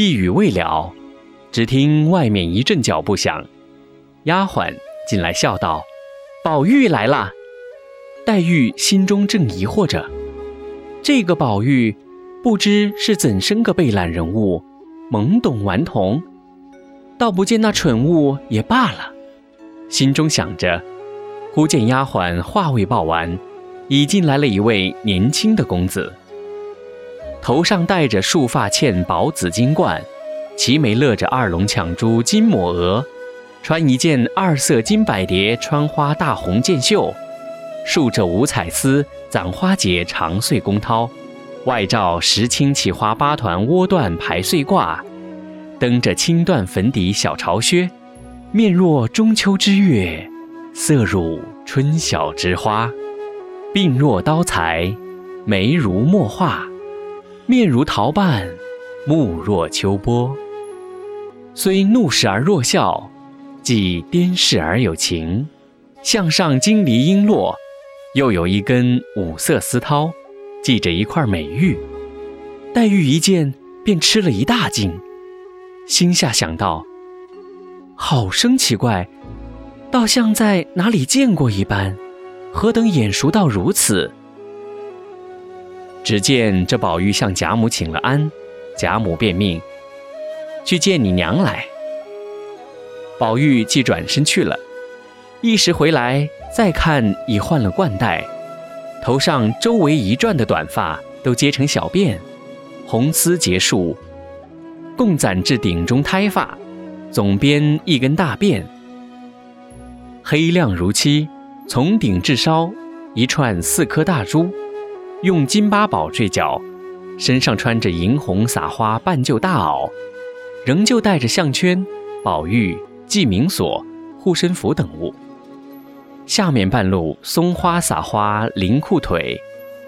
一语未了，只听外面一阵脚步响，丫鬟进来笑道：“宝玉来了。”黛玉心中正疑惑着，这个宝玉不知是怎生个备览人物，懵懂顽童，倒不见那蠢物也罢了。心中想着，忽见丫鬟话未报完，已进来了一位年轻的公子，头上戴着束发嵌宝紫金冠，齐眉勒着二龙抢珠金抹额，穿一件二色金百蝶穿花大红箭袖。竖着五彩丝攒花结长穗宫绦，外罩石青奇花八团窝缎排穗褂，蹬着青缎粉底小朝靴，面若中秋之月，色如春晓之花，鬓若刀裁，眉如墨画，面如桃瓣，目若秋波。虽怒视而若笑，既颠视而有情，项上金梨璎珞。又有一根五色丝绦，系着一块美玉。黛玉一见，便吃了一大惊，心下想到：好生奇怪，倒像在哪里见过一般，何等眼熟到如此？只见这宝玉向贾母请了安，贾母便命去见你娘来。宝玉即转身去了，一时回来。再看，已换了冠带，头上周围一转的短发都结成小辫，红丝结束，共攒至顶中胎发，总编一根大辫，黑亮如漆，从顶至梢一串四颗大珠，用金八宝坠角，身上穿着银红撒花半旧大袄，仍旧带着项圈、宝玉、记名锁、护身符等物。下面半路松花撒花绫裤腿，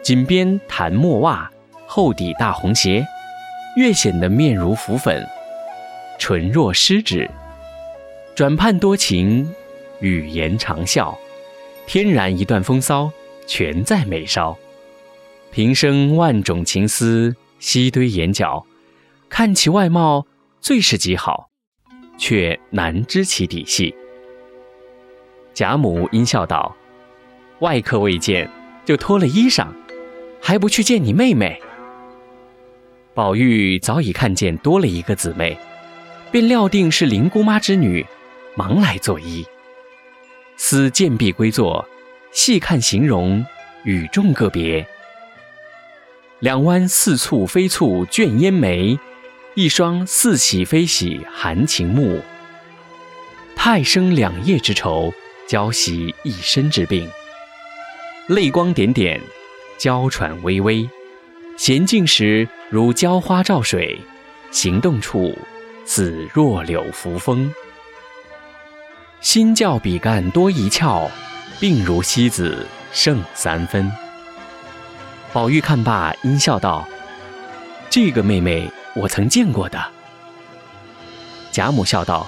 锦边檀墨袜，厚底大红鞋，越显得面如浮粉，唇若湿纸，转盼多情，语言长笑，天然一段风骚，全在眉梢。平生万种情思悉堆眼角，看其外貌最是极好，却难知其底细。贾母阴笑道：“外客未见，就脱了衣裳，还不去见你妹妹？”宝玉早已看见多了一个姊妹，便料定是林姑妈之女，忙来作揖。思见毕归坐，细看形容，与众个别。两弯似蹙非蹙卷烟眉，一双似喜非喜含情目，太生两夜之愁。娇袭一身之病，泪光点点，娇喘微微，娴静时如娇花照水，行动处似弱柳扶风。心较比干多一窍，病如西子胜三分。宝玉看罢，阴笑道：“这个妹妹我曾见过的。”贾母笑道：“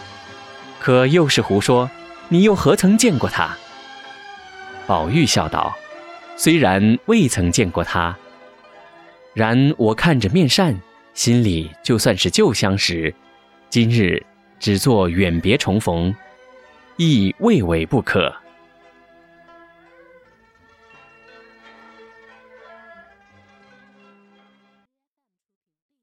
可又是胡说。”你又何曾见过她？宝玉笑道：“虽然未曾见过她，然我看着面善，心里就算是旧相识。今日只做远别重逢，亦未为不可。”